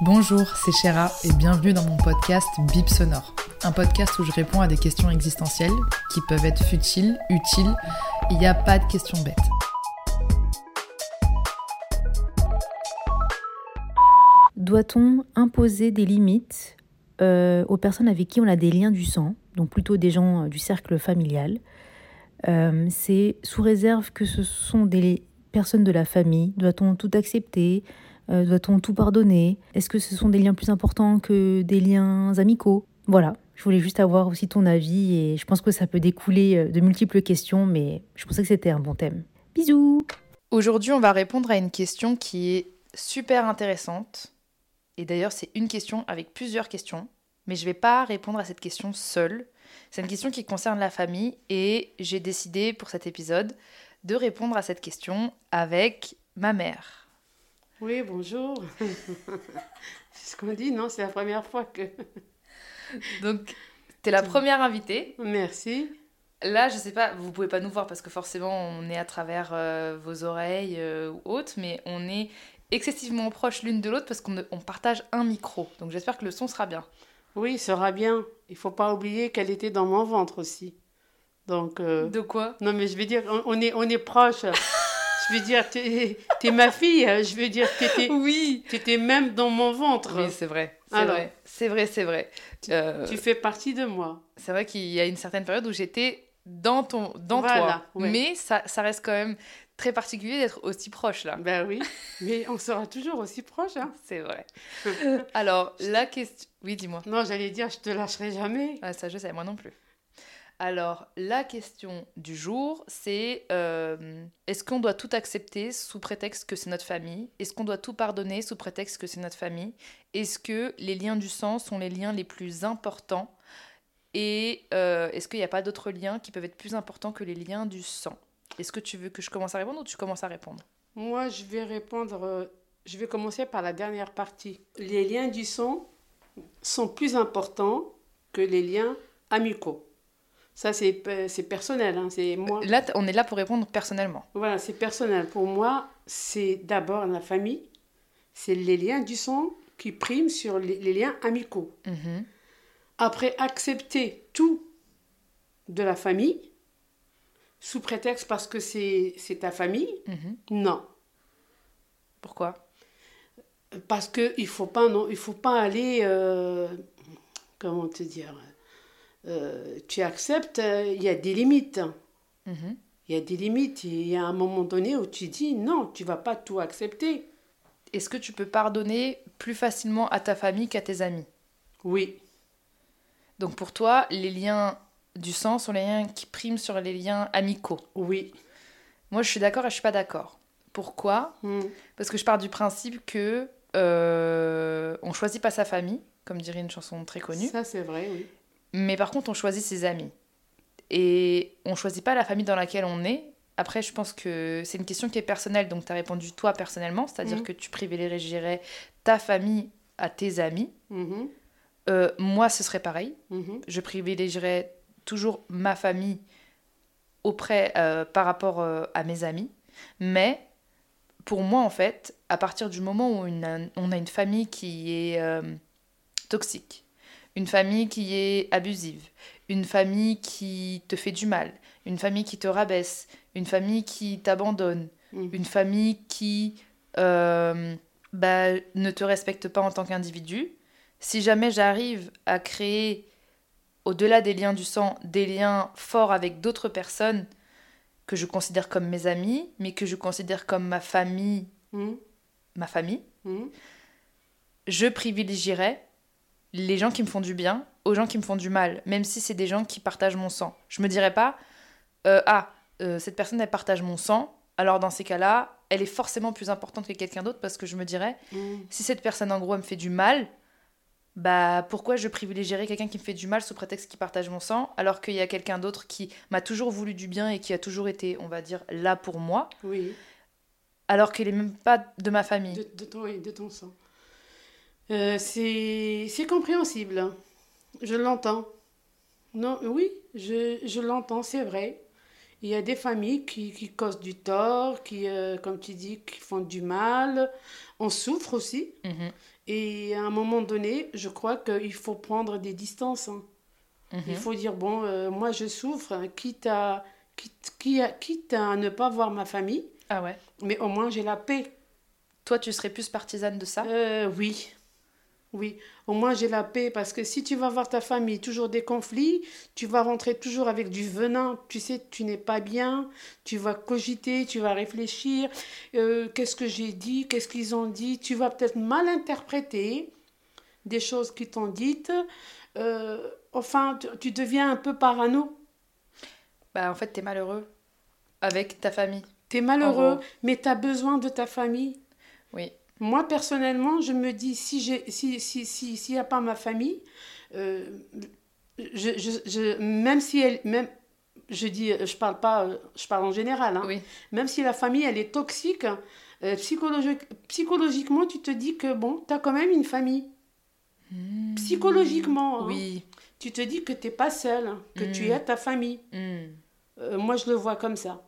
Bonjour, c'est Chéra et bienvenue dans mon podcast Bip Sonore. Un podcast où je réponds à des questions existentielles qui peuvent être futiles, utiles. Il n'y a pas de questions bêtes. Doit-on imposer des limites euh, aux personnes avec qui on a des liens du sang, donc plutôt des gens euh, du cercle familial Euh, C'est sous réserve que ce sont des personnes de la famille. Doit-on tout accepter Euh, Doit-on tout pardonner? Est-ce que ce sont des liens plus importants que des liens amicaux? Voilà, je voulais juste avoir aussi ton avis et je pense que ça peut découler euh, de multiples questions, mais je pensais que c'était un bon thème. Bisous Aujourd'hui, on va répondre à une question qui est super intéressante. Et d'ailleurs, c'est une question avec plusieurs questions. Mais je ne vais pas répondre à cette question seule. C'est une question qui concerne la famille et j'ai décidé pour cet épisode de répondre à cette question avec ma mère. Oui, bonjour. c'est ce qu'on dit, non C'est la première fois que... Donc, tu es la première invitée. Merci. Là, je sais pas, vous pouvez pas nous voir parce que forcément on est à travers euh, vos oreilles euh, ou autres, mais on est excessivement proches l'une de l'autre parce qu'on on partage un micro. Donc j'espère que le son sera bien. Oui, il sera bien. Il faut pas oublier qu'elle était dans mon ventre aussi. Donc... euh, De quoi? Non, mais je veux dire, on, on est, on est proches. Je veux dire, t'es es ma fille. Je veux dire, t'étais Oui. étais même dans mon ventre. Oui, c'est vrai. C'est vrai. C'est vrai, c'est vrai. Euh, Tu fais partie de moi. C'est vrai qu'il y a une certaine période où j'étais dans ton, dans toi, Voilà, ouais. mais ça, ça reste quand même très particulier d'être aussi proche là. Ben oui. Mais on sera toujours aussi proches. Hein. C'est vrai. Alors la question, oui, dis-moi. Non, j'allais dire, je te lâcherai jamais. Ah, ça, je sais, moi non plus. Alors, la question du jour, c'est euh, est-ce qu'on doit tout accepter sous prétexte que c'est notre famille? Est-ce qu'on doit tout pardonner sous prétexte que c'est notre famille? Est-ce que les liens du sang sont les liens les plus importants? Et euh, est-ce qu'il n'y a pas d'autres liens qui peuvent être plus importants que les liens du sang? Est-ce que tu veux que je commence à répondre ou tu commences à répondre? Moi, je vais répondre. euh, je vais commencer par la dernière partie. Les liens du sang sont plus importants que les liens amicaux. Ça, c'est c'est personnel. hein, C'est moi. Là, on est là pour répondre personnellement. Voilà, c'est personnel. Pour moi, c'est d'abord la famille. C'est les liens du sang qui priment sur les, les liens amicaux. Mhm. Après, accepter tout de la famille, sous prétexte parce que c'est c'est ta famille, Mhm. non. Pourquoi? Parce que il faut pas non, il faut pas aller euh, comment te dire? Euh, tu acceptes euh, il y a des limites. Mhm. Il y a des limites, il y a un moment donné où tu dis non, tu vas pas tout accepter. Est-ce que tu peux pardonner plus facilement à ta famille qu'à tes amis? Oui, Donc pour toi, les liens du sang sont les liens qui priment sur les liens amicaux. oui. Moi, je suis d'accord et je suis pas d'accord. Pourquoi? Hmm. Parce que je pars du principe que euh, on choisit pas sa famille, comme dirait une chanson très connue, Ça c'est vrai, oui. Mais par contre, on choisit ses amis. Et on choisit pas la famille dans laquelle on est. Après, je pense que c'est une question qui est personnelle, donc tu as répondu toi personnellement, c'est-à-dire Mhm. que tu privilégierais ta famille à tes amis. Mhm, Euh, moi, ce serait pareil. mhm. je privilégierais toujours ma famille auprès euh, par rapport euh, à mes amis. Mais pour moi, en fait, à partir du moment où une- on a une famille qui est toxique, une famille qui est abusive, une famille qui te fait du mal, une famille qui te rabaisse, une famille qui t'abandonne, Mhm. une famille qui euh, bah, ne te respecte pas en tant qu'individu, si jamais j'arrive à créer, au-delà des liens du sang, des liens forts avec d'autres personnes que je considère comme mes amis, mais que je considère comme ma famille, Mhm, ma famille, mhm. je privilégierais les gens qui me font du bien aux gens qui me font du mal, même si c'est des gens qui partagent mon sang. Je me dirais pas, euh, ah, euh, cette personne, elle partage mon sang, alors dans ces cas-là, elle est forcément plus importante que quelqu'un d'autre parce que je me dirais, Mhm. si cette personne en gros elle me fait du mal, bah pourquoi je privilégierais quelqu'un qui me fait du mal sous prétexte qu'il partage mon sang alors qu'il y a quelqu'un d'autre qui m'a toujours voulu du bien et qui a toujours été, on va dire, là pour moi, Oui, alors qu'elle est même pas de ma famille. de, de ton, oui, de ton sang. Euh, c'est compréhensible. Je l'entends. Non, oui, je, je l'entends, c'est vrai. Il y a des familles qui, qui causent du tort, qui, euh, comme tu dis, qui font du mal. On souffre aussi. Mhm. Et à un moment donné, je crois qu'il faut prendre des distances. hein. Il Mhm. faut dire, bon, euh, moi je souffre, hein, quitte à, quitte, quitte à ne pas voir ma famille, Ah ouais. mais au moins j'ai la paix. Toi, tu serais plus partisane de ça? Euh, oui, oui. Au moins j'ai la paix parce que si tu vas voir ta famille, toujours des conflits, tu vas rentrer toujours avec du venin. Tu sais, tu n'es pas bien, tu vas cogiter, tu vas réfléchir. Euh, qu'est-ce que j'ai dit, qu'est-ce qu'ils ont dit? Tu vas peut-être mal interpréter des choses qui t'ont dites. Euh, enfin, tu, tu deviens un peu parano. Bah, en fait, t'es malheureux avec ta famille. Tu es malheureux, mais tu as besoin de ta famille. Oui. Moi, personnellement, je me dis, si j'ai, si, si, si, s'il n'y a pas ma famille, euh, je, je, je- même si elle, même, je dis, je parle pas, je parle en général, hein. Oui. même si la famille, elle est toxique, euh, psychologique, psychologiquement, tu te dis que, bon, tu as quand même une famille. Psychologiquement, hein. Oui. tu te dis que tu n'es pas seul, que tu as ta famille. Hmm. Euh, moi, je le vois comme ça.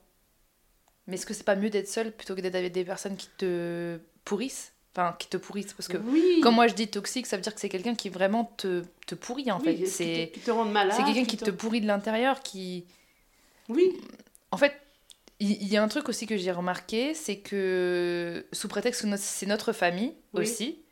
Mais est-ce que c'est pas mieux d'être seul plutôt que d'être avec des personnes qui te pourrissent Enfin, qui te pourrissent. Parce que oui, quand moi je dis toxique, ça veut dire que c'est quelqu'un qui vraiment te, te pourrit en oui, fait. C'est qui te rendent malade. c'est quelqu'un qui te pourrit de l'intérieur, qui. Oui, En fait, il y, a un truc aussi que j'ai remarqué, c'est que sous prétexte que c'est notre famille Oui. aussi,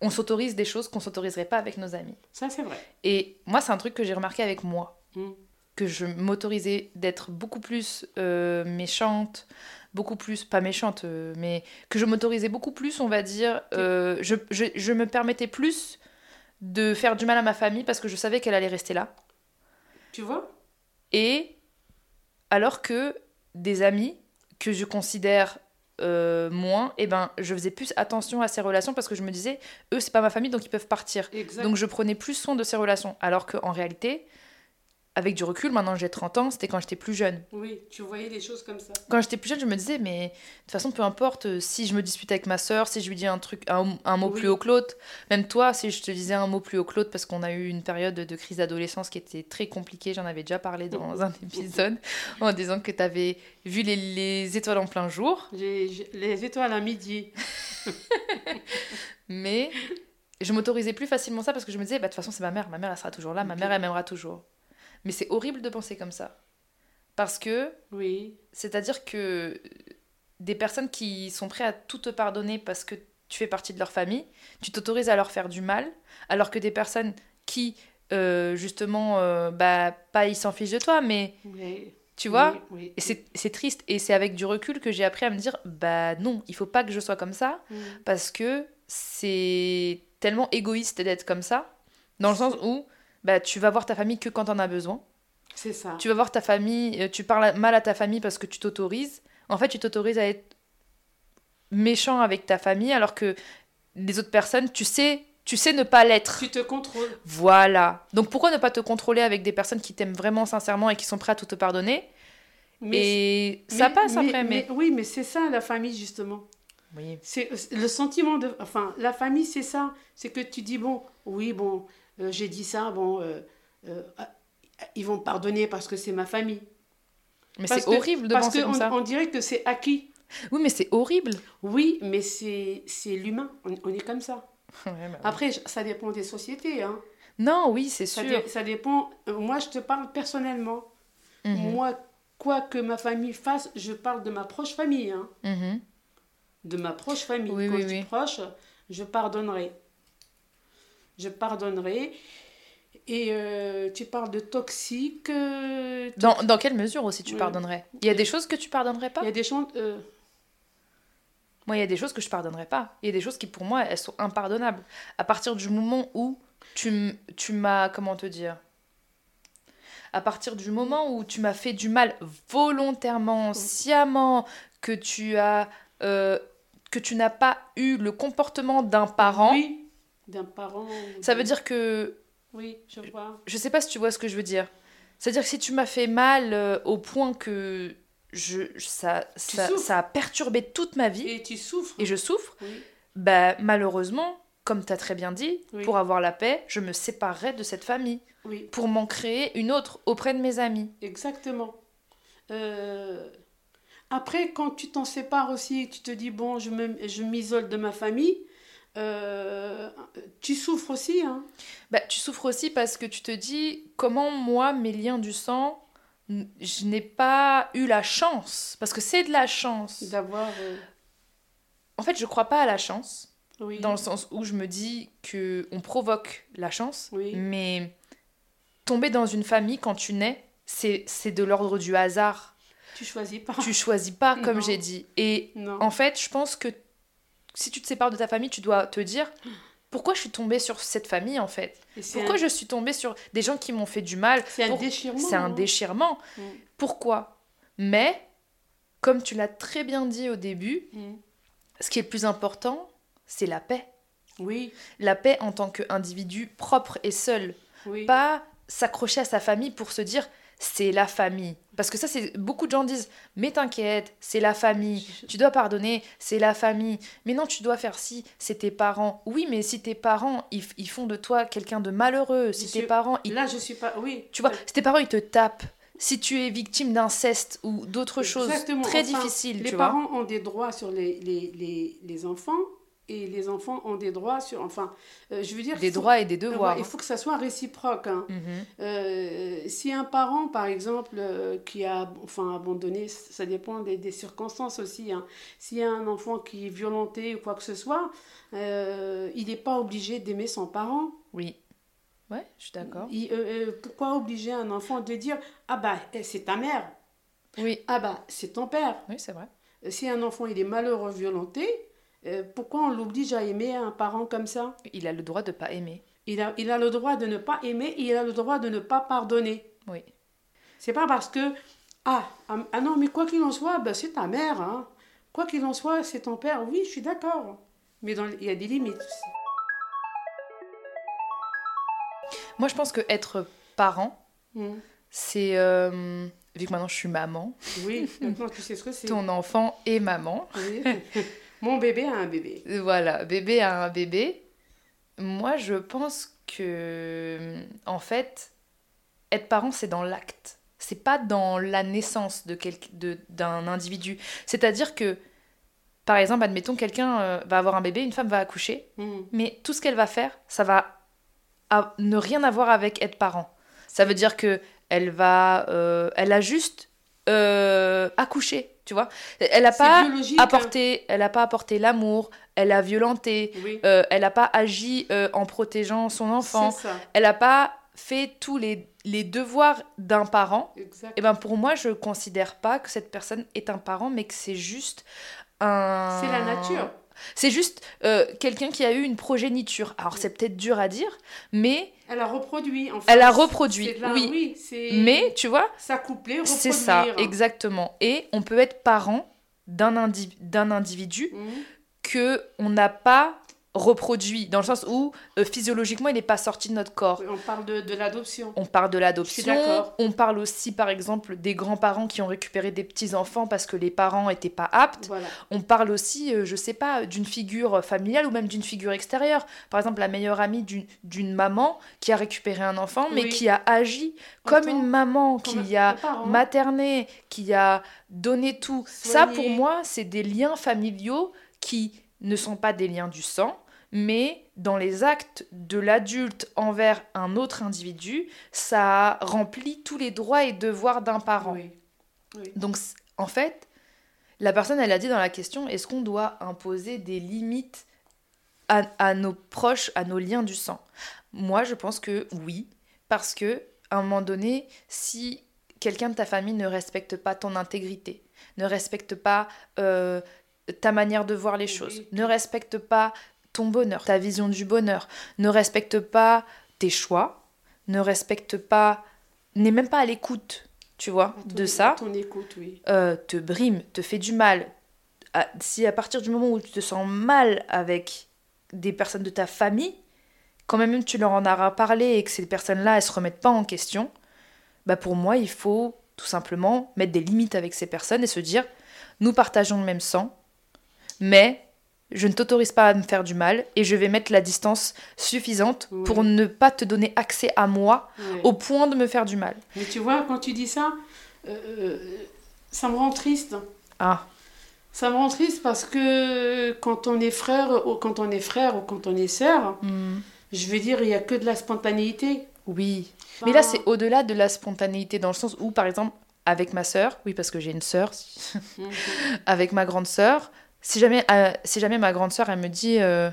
on s'autorise des choses qu'on s'autoriserait pas avec nos amis. ça c'est vrai. Et moi, c'est un truc que j'ai remarqué avec moi. Mm. Que je m'autorisais d'être beaucoup plus euh, méchante, beaucoup plus, pas méchante, euh, mais que je m'autorisais beaucoup plus, on va dire, euh, je, je, je me permettais plus de faire du mal à ma famille parce que je savais qu'elle allait rester là. Tu vois? Et alors que des amis que je considère euh, moins, eh ben, je faisais plus attention à ces relations parce que je me disais, eux, c'est pas ma famille, donc ils peuvent partir. Exact. Donc je prenais plus soin de ces relations. Alors qu'en réalité, avec du recul, maintenant j'ai 30 ans, c'était quand j'étais plus jeune. Oui, tu voyais les choses comme ça. Quand j'étais plus jeune, je me disais, mais de toute façon, peu importe euh, si je me dispute avec ma soeur, si je lui dis un truc, un, un mot Oui. plus haut que l'autre, même toi, si je te disais un mot plus haut que l'autre, parce qu'on a eu une période de crise d'adolescence qui était très compliquée, j'en avais déjà parlé dans un épisode, en disant que tu avais vu les, les étoiles en plein jour, les étoiles à midi. mais je m'autorisais plus facilement ça parce que je me disais, bah, de toute façon, c'est ma mère, ma mère, elle sera toujours là, ma mère, elle m'aimera toujours. Mais c'est horrible de penser comme ça. Parce que Oui, C'est-à-dire que des personnes qui sont prêtes à tout te pardonner parce que tu fais partie de leur famille, tu t'autorises à leur faire du mal, alors que des personnes qui, euh, justement, euh, bah, pas ils s'en fichent de toi, mais oui. tu vois, oui, oui. c'est triste. Et c'est avec du recul que j'ai appris à me dire, bah non, il faut pas que je sois comme ça, Mm. parce que c'est tellement égoïste d'être comme ça, dans le sens où bah, tu vas voir ta famille que quand t'en as besoin. C'est ça. Tu vas voir ta famille, euh, tu parles mal à ta famille parce que tu t'autorises. En fait, tu t'autorises à être méchant avec ta famille alors que les autres personnes, tu sais, tu sais ne pas l'être. Tu te contrôles. Voilà. Donc pourquoi ne pas te contrôler avec des personnes qui t'aiment vraiment sincèrement et qui sont prêtes à tout te pardonner? Et ça mais- passe après, mais... Oui, mais c'est ça la famille, justement. Oui. C'est le sentiment de. Enfin, la famille, c'est ça. C'est que tu dis, bon, oui, bon, euh, j'ai dit ça, bon, euh, euh, ah, ils vont pardonner parce que c'est ma famille. Mais Parce c'est horrible de Parce penser comme qu'on ça. on dirait que c'est acquis. Oui, mais c'est horrible. Oui, mais c'est l'humain. On, on est comme ça. Ouais, bah. Après, ça dépend des sociétés. Hein. Non, oui, c'est sûr. dé- ça dépend. Moi, je te parle personnellement. Mhm. Moi, quoi que ma famille fasse, je parle de ma proche famille. Hein. Mhm. De ma proche famille. Oui, Quand oui, je dis oui. proche, je pardonnerai. Je pardonnerai. Et euh, tu parles de toxique. euh, Dans, dans quelle mesure aussi tu pardonnerais? Il y a des choses que tu pardonnerais pas? Il y a des gens. euh, Moi, il y a des choses que je pardonnerais pas. Il y a des choses qui, pour moi, elles sont impardonnables. À partir du moment où tu, m- tu m'as. Comment te dire? À partir du moment où tu m'as fait du mal volontairement, sciemment, que tu as. que tu n'as pas eu le comportement d'un parent, Oui, d'un parent. ça veut dire que. Oui, je vois. Je sais pas si tu vois ce que je veux dire. C'est-à-dire que si tu m'as fait mal euh, au point que je, ça, ça, ça a perturbé toute ma vie Et tu souffres. et je souffre, Oui. bah, malheureusement, comme tu as très bien dit, Oui. pour avoir la paix, je me séparerai de cette famille Oui, pour m'en créer une autre auprès de mes amis. exactement. Euh, après, quand tu t'en sépares aussi, tu te dis, bon, je me- je m'isole de ma famille, euh, tu souffres aussi. Hein. Bah, tu souffres aussi parce que tu te dis comment moi, mes liens du sang, je n'ai pas eu la chance. Parce que c'est de la chance. D'avoir. euh, En fait, je crois pas à la chance, oui. dans le sens où je me dis que on provoque la chance, Oui. mais tomber dans une famille quand tu nais, c'est c'est de l'ordre du hasard. Tu choisis pas. Tu choisis pas, comme j'ai dit. Et Non. en fait, je pense que si tu te sépares de ta famille, tu dois te dire pourquoi je suis tombée sur cette famille en fait? Pourquoi un, je suis tombée sur des gens qui m'ont fait du mal? C'est un déchirement. C'est un hein. déchirement. Mm. Pourquoi? Mais, comme tu l'as très bien dit au début, Mm. ce qui est le plus important, c'est la paix. Oui, La paix en tant qu'individu propre et seul. oui. Pas s'accrocher à sa famille pour se dire c'est la famille. Parce que ça, c'est beaucoup de gens disent mais t'inquiète, c'est la famille. Tu dois pardonner, c'est la famille. Mais non, tu dois faire ci, c'est tes parents. Oui, mais si tes parents, ils, font de toi quelqu'un de malheureux, si Je tes suis- parents, ils Là, je suis pas. Oui. Tu vois, si tes parents ils te tapent, si tu es victime d'inceste ou d'autres choses très Enfin, difficiles, Les tu vois. parents ont des droits sur les, les, les, les enfants et les enfants ont des droits sur. Enfin, euh, je veux dire. Des faut- droits et des euh, devoirs. il faut que ça soit réciproque. hein. Mhm. Euh, si un parent, par exemple, euh, qui a enfin, abandonné, ça dépend des, des circonstances aussi. Hein. S'il y a un enfant qui est violenté ou quoi que ce soit, il n'est pas obligé d'aimer son parent. Oui. Ouais, je suis d'accord. Pourquoi obliger un enfant de dire Ah bah, eh, c'est ta mère Oui, Ah bah, c'est ton père oui, c'est vrai. Si un enfant il est malheureux, violenté, euh, pourquoi on l'oblige à aimer un parent comme ça? Il a le droit de pas aimer. il a, il a le droit de ne pas aimer et il a le droit de ne pas pardonner. Oui. C'est pas parce que ah, ah ah non mais quoi qu'il en soit, ben, c'est ta mère. Hein. Quoi qu'il en soit, c'est ton père. Oui, je suis d'accord. Mais dans, il y a des limites. aussi. Moi, je pense que être parent, Mm. c'est euh, vu que maintenant je suis maman, Oui, maintenant tu sais ce que c'est. ton enfant est maman. Oui. Mon bébé a un bébé. Voilà, bébé a un bébé. Moi, je pense que, en fait, être parent, c'est dans l'acte. C'est pas dans la naissance de quel- de- d'un individu. C'est-à-dire que, par exemple, admettons, quelqu'un euh, va avoir un bébé, une femme va accoucher, Mm. mais tout ce qu'elle va faire, ça va a- ne rien avoir avec être parent. Ça veut dire que elle va, euh, elle a juste euh, accouché, tu vois. Elle a C'est pas hein. apporté, elle a pas apporté l'amour, elle a violenté, Oui, euh, elle n'a pas agi euh, en protégeant son enfant, elle n'a pas fait tous les, les devoirs d'un parent. Exact. Et ben pour moi, je considère pas que cette personne est un parent, mais que c'est juste un. C'est la nature. C'est juste euh, quelqu'un qui a eu une progéniture. Alors c'est peut-être dur à dire, mais Elle a reproduit. En fait. Elle a reproduit, la- oui. c'est mais tu vois, s'accoupler, reproduire. c'est ça exactement. Et on peut être parent d'un indi- d'un individu Mhm. que on n'a pas reproduit, dans le sens où euh, physiologiquement il n'est pas sorti de notre corps. On parle de, de l'adoption. On parle de Je l'adoption, on parle aussi par exemple des grands-parents qui ont récupéré des petits-enfants parce que les parents n'étaient pas aptes. Voilà. On parle aussi, euh, je sais pas, d'une figure familiale ou même d'une figure extérieure. Par exemple, la meilleure amie d'une- maman qui a récupéré un enfant mais Oui. qui a agi comme une maman comme qui a materné, qui a donné tout. Ça, pour moi, c'est des liens familiaux qui ne sont pas des liens du sang, mais dans les actes de l'adulte envers un autre individu, ça remplit tous les droits et devoirs d'un parent. Oui. Oui. Donc, en fait, la personne, elle a dit dans la question, est-ce qu'on doit imposer des limites à, à nos proches, à nos liens du sang? Moi, je pense que oui, parce que à un moment donné, si quelqu'un de ta famille ne respecte pas ton intégrité, ne respecte pas euh, ta manière de voir les Oui. choses, ne respecte pas ton bonheur, ta vision du bonheur, ne respecte pas tes choix, ne respecte pas, n'est même pas à l'écoute, tu vois, ton- de ça, Ton écoute, oui. euh, te brime, te fait du mal, à- si à partir du moment où tu te sens mal avec des personnes de ta famille, quand même tu leur en auras parlé et que ces personnes-là, elles se remettent pas en question, bah pour moi, il faut tout simplement mettre des limites avec ces personnes et se dire, nous partageons le même sang, mais je ne t'autorise pas à me faire du mal et je vais mettre la distance suffisante Oui. pour ne pas te donner accès à moi au point de me faire du mal. Mais tu vois, quand tu dis ça, euh, euh, ça me rend triste. Ah, Ça me rend triste parce que quand on est frère, ou quand on est frère ou quand on est sœur, hmm, je veux dire, il n'y a que de la spontanéité. oui. Mais là, c'est au-delà de la spontanéité, dans le sens où, par exemple, avec ma sœur, oui, parce que j'ai une sœur, Mhm. avec ma grande sœur, si jamais, euh, si jamais ma grande sœur, elle me dit euh,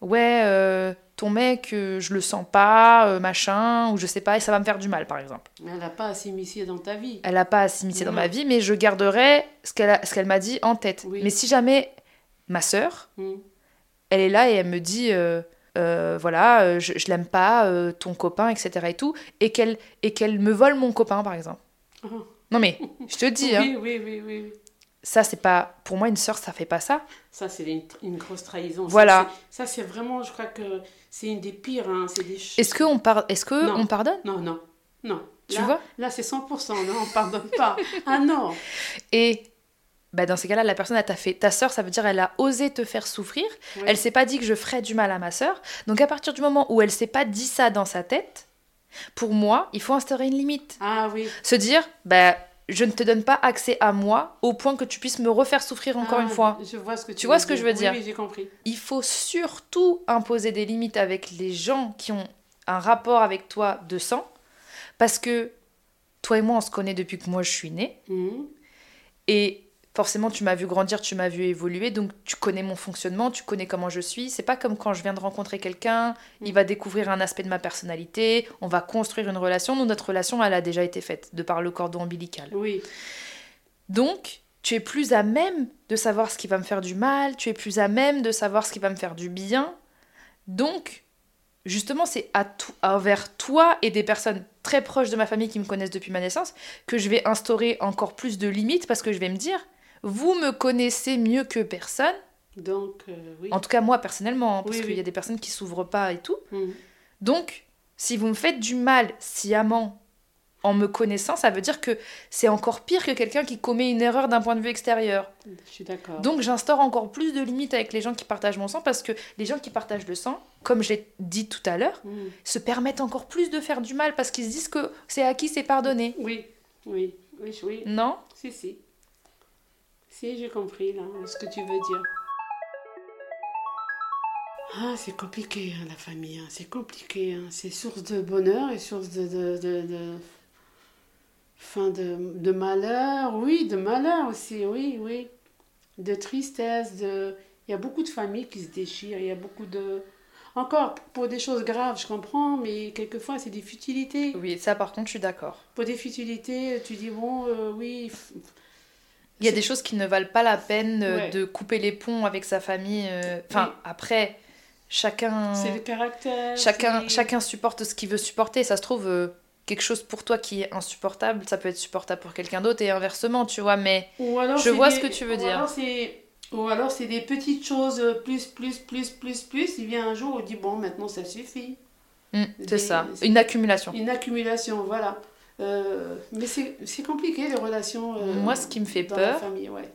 Ouais, euh, ton mec, je le sens pas, machin, ou je sais pas, et ça va me faire du mal, par exemple. Elle n'a pas à s'immiscer dans ta vie. Elle n'a pas à s'immiscer dans ma vie, mais je garderai ce qu'elle m'a dit en tête. Oui. Mais si jamais ma sœur, Mm. elle est là et elle me dit voilà, je, je l'aime pas, ton copain, etc. et tout, et qu'elle et qu'elle me vole mon copain, par exemple. Ah. Non mais, je te dis, hein, Oui, oui, oui, oui. Oui. ça c'est pas. Pour moi, une sœur, ça fait pas ça. Ça, c'est une, une grosse trahison. Voilà. Ça, c'est vraiment, je crois que c'est une des pires. hein, C'est des Est-ce qu'on par... Est que Non. on pardonne? Non, non, non. Tu Là- vois? Là, c'est 100%. Non, on pardonne pas. Ah non. Et bah, dans ces cas-là, la personne, elle t'a fait. Ta sœur, ça veut dire elle a osé te faire souffrir. Ouais. Elle s'est pas dit que je ferais du mal à ma sœur. Donc à partir du moment où elle s'est pas dit ça dans sa tête, pour moi, il faut instaurer une limite. Ah oui. Se dire, bah, je ne te donne pas accès à moi au point que tu puisses me refaire souffrir encore Ah, une fois. Je vois ce que tu, Tu vois ce que je veux dire Oui, oui, j'ai compris. Il faut surtout imposer des limites avec les gens qui ont un rapport avec toi de sang. Parce que toi et moi, on se connaît depuis que moi je suis née. Mhm. Et forcément, tu m'as vu grandir, tu m'as vu évoluer, donc tu connais mon fonctionnement, tu connais comment je suis. C'est pas comme quand je viens de rencontrer quelqu'un, il va découvrir un aspect de ma personnalité, on va construire une relation. Nous, notre relation, elle a déjà été faite de par le cordon ombilical. Oui. Donc, tu es plus à même de savoir ce qui va me faire du mal, tu es plus à même de savoir ce qui va me faire du bien. Donc, justement, c'est à to- envers toi et des personnes très proches de ma famille qui me connaissent depuis ma naissance que je vais instaurer encore plus de limites parce que je vais me dire, vous me connaissez mieux que personne, Donc, euh, oui. en tout cas moi personnellement, hein, parce Oui, qu'il y a des personnes qui s'ouvrent pas et tout. Mhm. Donc, si vous me faites du mal sciemment en me connaissant, ça veut dire que c'est encore pire que quelqu'un qui commet une erreur d'un point de vue extérieur. Je suis d'accord. Donc j'instaure encore plus de limites avec les gens qui partagent mon sang parce que les gens qui partagent le sang, comme je l'ai dit tout à l'heure, Mhm. se permettent encore plus de faire du mal parce qu'ils se disent que c'est à qui c'est pardonné. Oui, oui, oui, oui. Non? Si, si. Si, j'ai compris là, ce que tu veux dire. Ah, c'est compliqué, hein, la famille. hein, C'est compliqué. hein. C'est source de bonheur et source de. de, de, de- Fin de, de malheur. Oui, de malheur aussi, oui, oui. De tristesse. De... Il y a beaucoup de familles qui se déchirent. Il y a beaucoup de. Encore, pour des choses graves, je comprends, mais quelquefois, c'est des futilités. Oui, ça par contre, je suis d'accord. Pour des futilités, tu dis, bon, euh, oui, Il y a des choses qui ne valent pas la peine euh, Ouais. de couper les ponts avec sa famille. euh, Enfin, Oui. après, chacun, C'est le caractère. chacun, chacun supporte ce qu'il veut supporter. Ça se trouve, euh, quelque chose pour toi qui est insupportable, ça peut être supportable pour quelqu'un d'autre et inversement, tu vois. Mais Je vois des- ce que tu veux ou dire. alors Ou alors c'est des petites choses plus, plus, plus, plus, plus. Il vient un jour où il dit bon, maintenant ça suffit. Des- c'est ça, une accumulation. Une accumulation, voilà. Euh, mais c'est compliqué les relations. euh, Moi, ce qui me fait peur, ouais.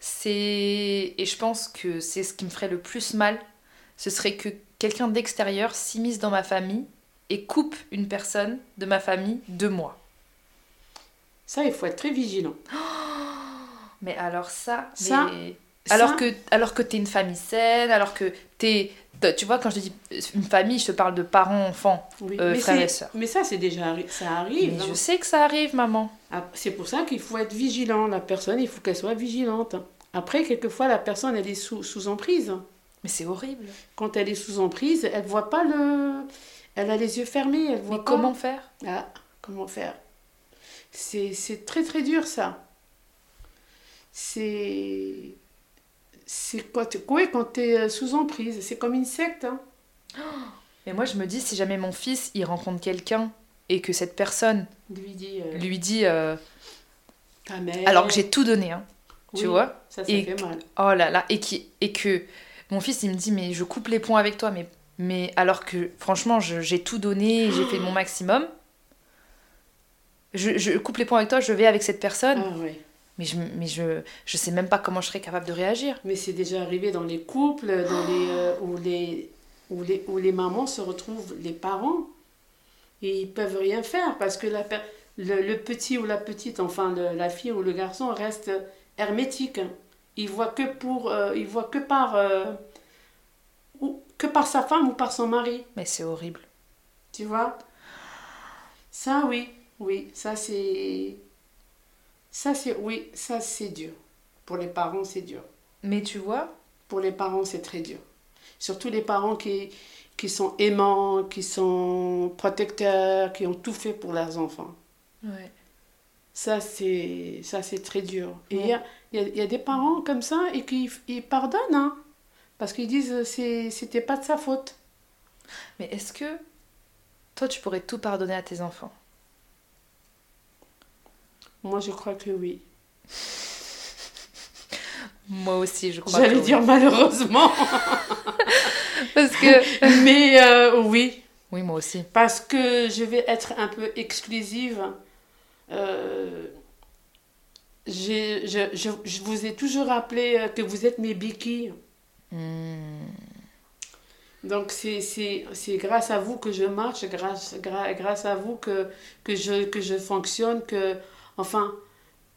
c'est et je pense que c'est ce qui me ferait le plus mal, ce serait que quelqu'un d'extérieur s'immisce dans ma famille et coupe une personne de ma famille de moi. Ça, il faut être très vigilant. Mais alors ça, Ça, mais- alors Ça, que alors que t'es une famille saine, alors que t'es tu vois quand je dis une famille, je te parle de parents, enfants. oui. euh, frères et sœurs. Mais ça, c'est déjà ça arrive. Mais je sais que ça arrive, maman. Ah, C'est pour ça qu'il faut être vigilant. La personne, il faut qu'elle soit vigilante. Après, quelquefois, la personne, elle est sous, sous emprise. Mais c'est horrible. Quand elle est sous emprise, elle voit pas le. Elle a les yeux fermés, elle voit Mais pas. comment faire? Ah, comment faire? C'est très très dur ça. C'est. C'est quoi tu- ouais, quand es sous emprise, c'est comme une secte. hein. Mais moi je me dis si jamais mon fils il rencontre quelqu'un et que cette personne Lui dit euh, lui dit euh, ta mère. alors que j'ai tout donné hein, tu Oui, vois Ça, ça et- fait mal. Oh là là, et, qui, et que mon fils il me dit mais je coupe les ponts avec toi, mais, mais alors que franchement j'ai tout donné, j'ai fait mon maximum. Je, je coupe les ponts avec toi, je vais avec cette personne, Ah, ouais. Mais, je, mais je, je sais même pas comment je serais capable de réagir. Mais c'est déjà arrivé dans les couples dans les, euh, où, les, où, les, où les mamans se retrouvent, les parents, et ils peuvent rien faire parce que la le, le petit ou la petite, enfin le- la fille ou le garçon reste hermétique. Il voit que pour, euh, il voit que par, euh, ou, que par sa femme ou par son mari. Mais c'est horrible. Tu vois? Ça, oui, oui, ça c'est. Ça c'est. Oui, ça c'est dur. Pour les parents, c'est dur. Mais tu vois, Pour les parents, c'est très dur. Surtout les parents qui, qui sont aimants, qui sont protecteurs, qui ont tout fait pour leurs enfants. ouais. Ça, c'est ça c'est très dur. Et il Ouais. y, a, y, a, il y a des parents comme ça et qui ils pardonnent, hein, parce qu'ils disent c'est c'était pas de sa faute. Mais est-ce que toi, tu pourrais tout pardonner à tes enfants? Moi, je crois que oui. Moi aussi, je crois. J'allais que oui. dire malheureusement, Parce que. mais euh, oui. Oui, moi aussi. Parce que je vais être un peu exclusive. Euh, je, je, je vous ai toujours rappelé euh, que vous êtes mes béquilles. Hmm. Donc c'est grâce à vous que je marche, grâce, grâce à vous que, que, je, que je fonctionne, que... Enfin,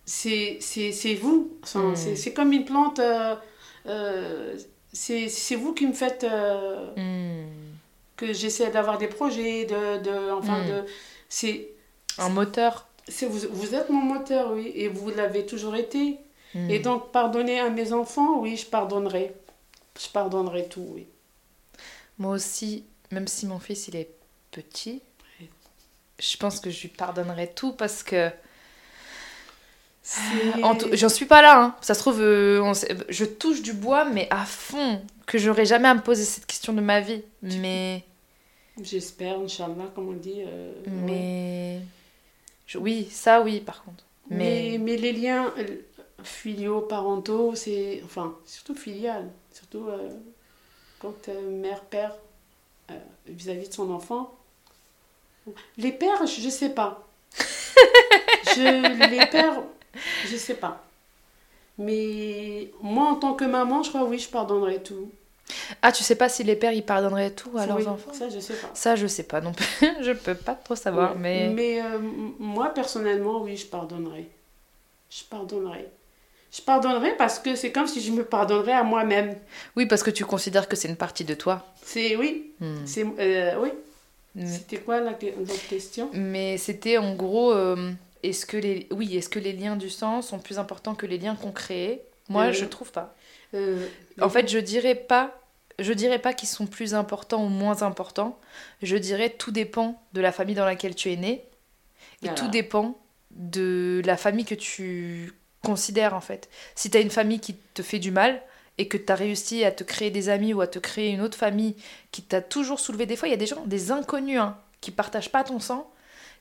c'est vous. Enfin, Mm. c'est- comme une plante. euh, euh, c'est vous qui me faites... euh, Hmm. que j'essaie d'avoir des projets, de... de enfin, Mm. de... C'est... Un moteur. Vous, vous êtes mon moteur, oui, et vous l'avez toujours été. Hmm. Et donc, pardonner à mes enfants, oui, je pardonnerai. Je pardonnerai tout, oui. Moi aussi, même si mon fils il est petit, je pense que je lui pardonnerai tout parce que J'en suis pas là, hein. ça se trouve, euh, on sait- je touche du bois, mais à fond, que j'aurais jamais à me poser cette question de ma vie. Mais, J'espère, Inch'Allah, comme on dit. euh, ouais. mais, je- oui, ça oui, par contre. Mais, Mais, mais les liens euh, filiaux, parentaux, c'est. Enfin, surtout filial. Surtout euh, quand mère, père, vis-à-vis de son enfant. Les pères, je je sais pas. je, les pères, je sais pas. Mais moi, en tant que maman, je crois, oui, je pardonnerai tout. ah, tu sais pas si les pères ils pardonneraient tout à leurs Oui, enfants? Ça, je sais pas. Ça, je sais pas non plus. je peux pas trop savoir, mais, Mais euh, moi, personnellement, oui, je pardonnerai. Je pardonnerai. Je pardonnerai parce que c'est comme si je me pardonnerais à moi-même. oui, parce que tu considères que c'est une partie de toi. C'est oui, Hmm. c'est euh, oui. Mm. C'était quoi la question? Mais c'était en gros, euh, est-ce que les, oui, est-ce que les liens du sang sont plus importants que les liens qu'on crée? Moi, Euh, je trouve pas. Euh, En fait, je dirais pas, je dirais pas qu'ils sont plus importants ou moins importants. Je dirais tout dépend de la famille dans laquelle tu es né et Voilà. tout dépend de la famille que tu considères en fait. Si tu as une famille qui te fait du mal et que tu as réussi à te créer des amis ou à te créer une autre famille qui t'a toujours soulevé des fois, il y a des gens, des inconnus hein, qui partagent pas ton sang,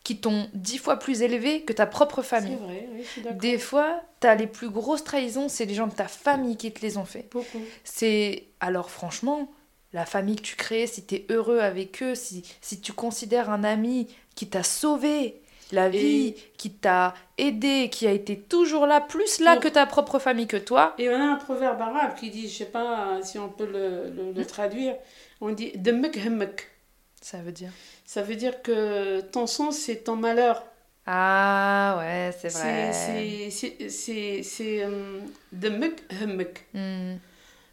qui t'ont dix fois plus élevé que ta propre c'est famille. vrai, oui, je suis d'accord. Des fois, tu as les plus grosses trahisons, c'est les gens de ta famille qui te les ont fait. Beaucoup. C'est alors franchement, la famille que tu crées, si tu es heureux avec eux, si, si tu considères un ami qui t'a sauvé la vie, qui t'a aidé, qui a été toujours là, plus là Pour- que ta propre famille que toi, Et on a un proverbe arabe qui dit, je sais pas si on peut le, le- le traduire, on dit hemmek. ça veut dire. Ça veut dire que ton sang, c'est ton malheur. Ah ouais, c'est vrai. C'est- euh, Demek hemmek. Hmm.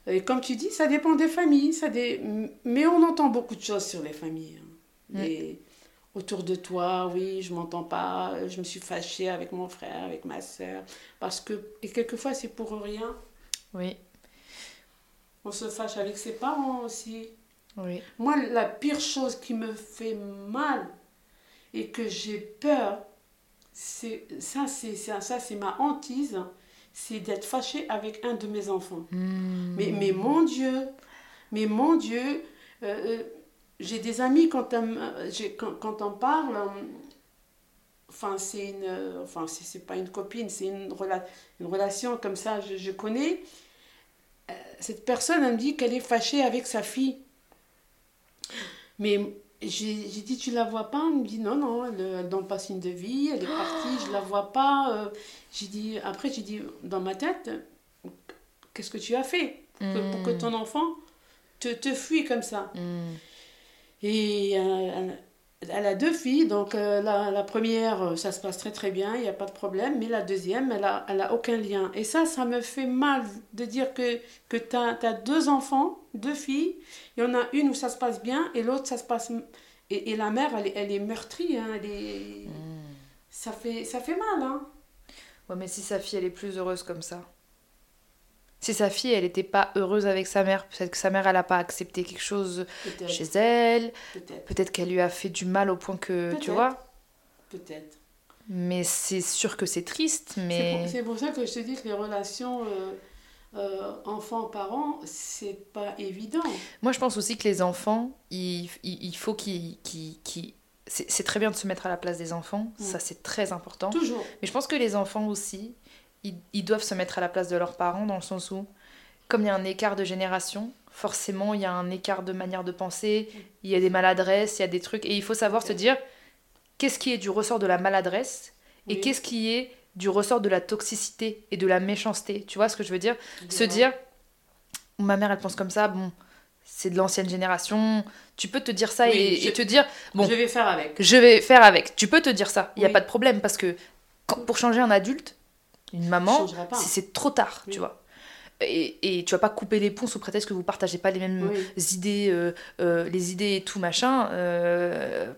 Et comme tu dis, ça dépend des familles. Ça dé... Mais on entend beaucoup de choses sur les familles. hein. Mm. Les- Autour de toi, oui, je m'entends pas, je me suis fâchée avec mon frère, avec ma soeur. Parce que, et quelquefois, c'est pour rien. Oui, On se fâche avec ses parents aussi. Oui. Moi, la pire chose qui me fait mal et que j'ai peur, c'est ça, c'est ça, ça, c'est ma hantise, c'est d'être fâchée avec un de mes enfants. Hmm. Mais, mais mon Dieu, mais mon Dieu, euh, euh, j'ai des amis quand on, quand, quand on parle, euh, enfin c'est une, enfin c'est c'est pas une copine, c'est une, rela- une relation comme ça, je, je connais. Cette personne, elle me dit qu'elle est fâchée avec sa fille. Mais j'ai dit, tu la vois pas? Elle me dit, non, non, elle, elle donne pas signe de vie, elle est partie, je la vois pas. Euh, J'ai dit, après, j'ai dit, dans ma tête, qu'est-ce que tu as fait pour que, pour que ton enfant te, te fuit comme ça? Hmm. Et euh, Elle a deux filles, donc euh, la, la, première, euh, ça se passe très très bien, il n'y a pas de problème, mais la deuxième, elle n'a elle a aucun lien. Et ça, ça me fait mal de dire que, que tu as, as, deux enfants, deux filles, il y en a une où ça se passe bien et l'autre, ça se passe... Et, et, la mère, elle, elle est meurtrie, hein, elle est... Mmh. Ça, fait, ça fait mal. Hein. Ouais, mais si sa fille, elle est plus heureuse comme ça si sa fille, elle n'était pas heureuse avec sa mère, peut-être que sa mère, elle n'a pas accepté quelque chose chez elle, peut-être qu'elle lui a fait du mal au point que, tu vois Peut-être. Mais c'est sûr que c'est triste, mais... C'est pour, ça que je te dis que les relations euh, euh, enfants-parents, c'est pas évident. Moi, je pense aussi que les enfants, il, il, faut qu'ils... c'est très bien de se mettre à la place des enfants, ça c'est très important. Toujours. Mais je pense que les enfants aussi, ils, doivent se mettre à la place de leurs parents dans le sens où, comme il y a un écart de génération, forcément il y a un écart de manière de penser, il y a des maladresses, il y a des trucs, et il faut savoir se dire qu'est-ce qui est du ressort de la maladresse et qu'est-ce qui est du ressort de la toxicité et de la méchanceté. Tu vois ce que je veux dire? Se dire, ma mère elle pense comme ça, bon, c'est de l'ancienne génération. Tu peux te dire ça et, te dire, bon, je vais faire avec. Je vais faire avec. Tu peux te dire ça, il n'y a pas de problème parce que pour changer un adulte, une maman, c'est trop tard, tu vois. Et, et, tu vas pas couper les ponts sous prétexte que vous partagez pas les mêmes idées, euh, euh, les idées et tout machin. Euh,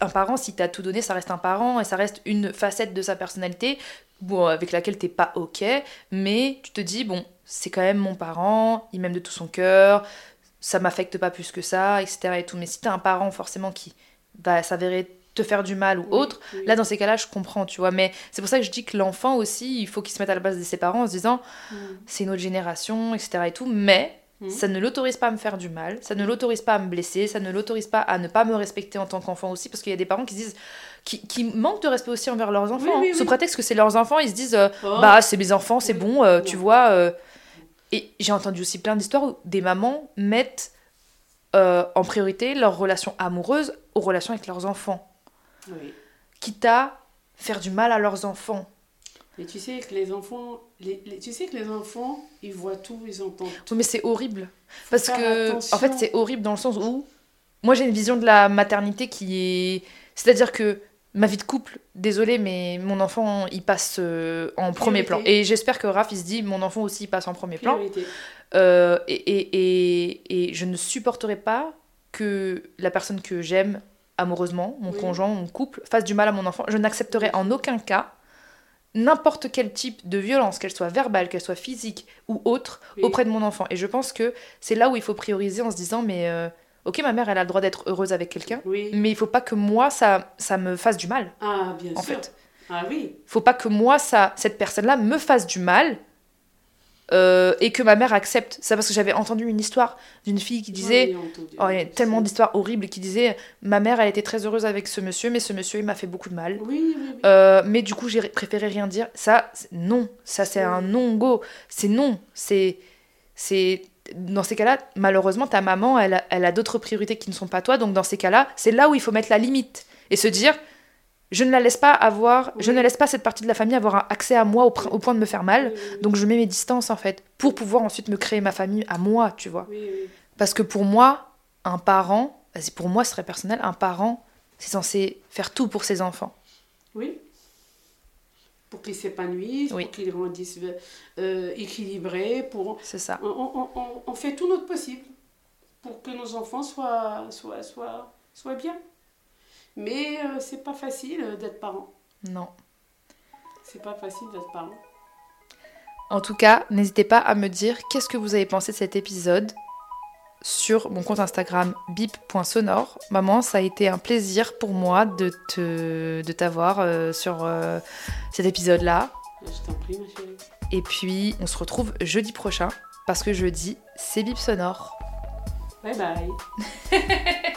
un parent, si tu as tout donné, ça reste un parent et ça reste une facette de sa personnalité bon, avec laquelle t'es pas ok, mais tu te dis, bon, c'est quand même mon parent, il m'aime de tout son cœur, ça m'affecte pas plus que ça, etc. Et tout. Mais si t'as un parent forcément qui va s'avérer te faire du mal ou autre, là dans ces cas-là je comprends, tu vois. Mais c'est pour ça que je dis que l'enfant aussi, il faut qu'il se mette à la base de ses parents en se disant mm. c'est une autre génération, etc. et tout. Mais mm. ça ne l'autorise pas à me faire du mal, ça ne l'autorise pas à me blesser, ça ne l'autorise pas à ne pas me respecter en tant qu'enfant aussi, parce qu'il y a des parents qui se disent qui, qui, manquent de respect aussi envers leurs enfants. Sous prétexte que c'est leurs enfants, ils se disent euh, oh. bah c'est mes enfants, c'est bon, euh, tu vois. Euh. Et j'ai entendu aussi plein d'histoires où des mamans mettent en priorité leurs relations amoureuses aux relations avec leurs enfants oui. quitte à faire du mal à leurs enfants. Mais tu sais que les enfants, les, tu sais que les enfants, ils voient tout, ils entendent tout. mais c'est horrible. Parce que, en fait, c'est horrible dans le sens où, moi j'ai une vision de la maternité qui est. C'est-à-dire que ma vie de couple, désolé, mais mon enfant, il passe euh, en premier plan. Et j'espère que Raph, il se dit, mon enfant aussi, il passe en premier plan. Euh, et, et, et, et, je ne supporterai pas que la personne que j'aime amoureusement, mon conjoint, mon couple, fasse du mal à mon enfant. Je n'accepterai en aucun cas n'importe quel type de violence, qu'elle soit verbale, qu'elle soit physique ou autre, auprès de mon enfant. Et je pense que c'est là où il faut prioriser en se disant, mais euh, ok, ma mère, elle a le droit d'être heureuse avec quelqu'un, mais il faut pas que moi, ça, ça me fasse du mal. Ah, bien en sûr. Fait. Ah oui. Faut pas que moi, ça, cette personne-là me fasse du mal euh, et que ma mère accepte. C'est parce que j'avais entendu une histoire d'une fille qui disait, oh, il y a tellement d'histoires horribles qui disaient, ma mère elle était très heureuse avec ce monsieur, mais ce monsieur il m'a fait beaucoup de mal. Euh, mais du coup j'ai préféré rien dire. Ça, non, ça c'est un non-go. C'est non, c'est c'est dans ces cas-là, malheureusement, ta maman, elle elle a d'autres priorités qui ne sont pas toi. Donc, dans ces cas-là, c'est là où il faut mettre la limite et se dire, je ne la laisse pas avoir, je ne laisse pas cette partie de la famille avoir accès à moi au, point de me faire mal. Donc je mets mes distances en fait pour pouvoir ensuite me créer ma famille à moi, tu vois. Parce que pour moi, un parent, pour moi ce serait personnel, un parent, c'est censé faire tout pour ses enfants. Oui. Pour qu'ils s'épanouissent, pour qu'ils grandissent euh, équilibrés. Pour... C'est ça. On, on, on, fait tout notre possible pour que nos enfants soient, soient, soient, soient bien. Mais euh, c'est pas facile euh, d'être parent. Non. C'est pas facile d'être parent. En tout cas, n'hésitez pas à me dire qu'est-ce que vous avez pensé de cet épisode sur mon compte Instagram bip.sonore. Maman, ça a été un plaisir pour moi de te de t'avoir euh, sur cet épisode-là. Je t'en prie, ma chérie. Et puis, on se retrouve jeudi prochain parce que jeudi, c'est bip sonore. Bye bye.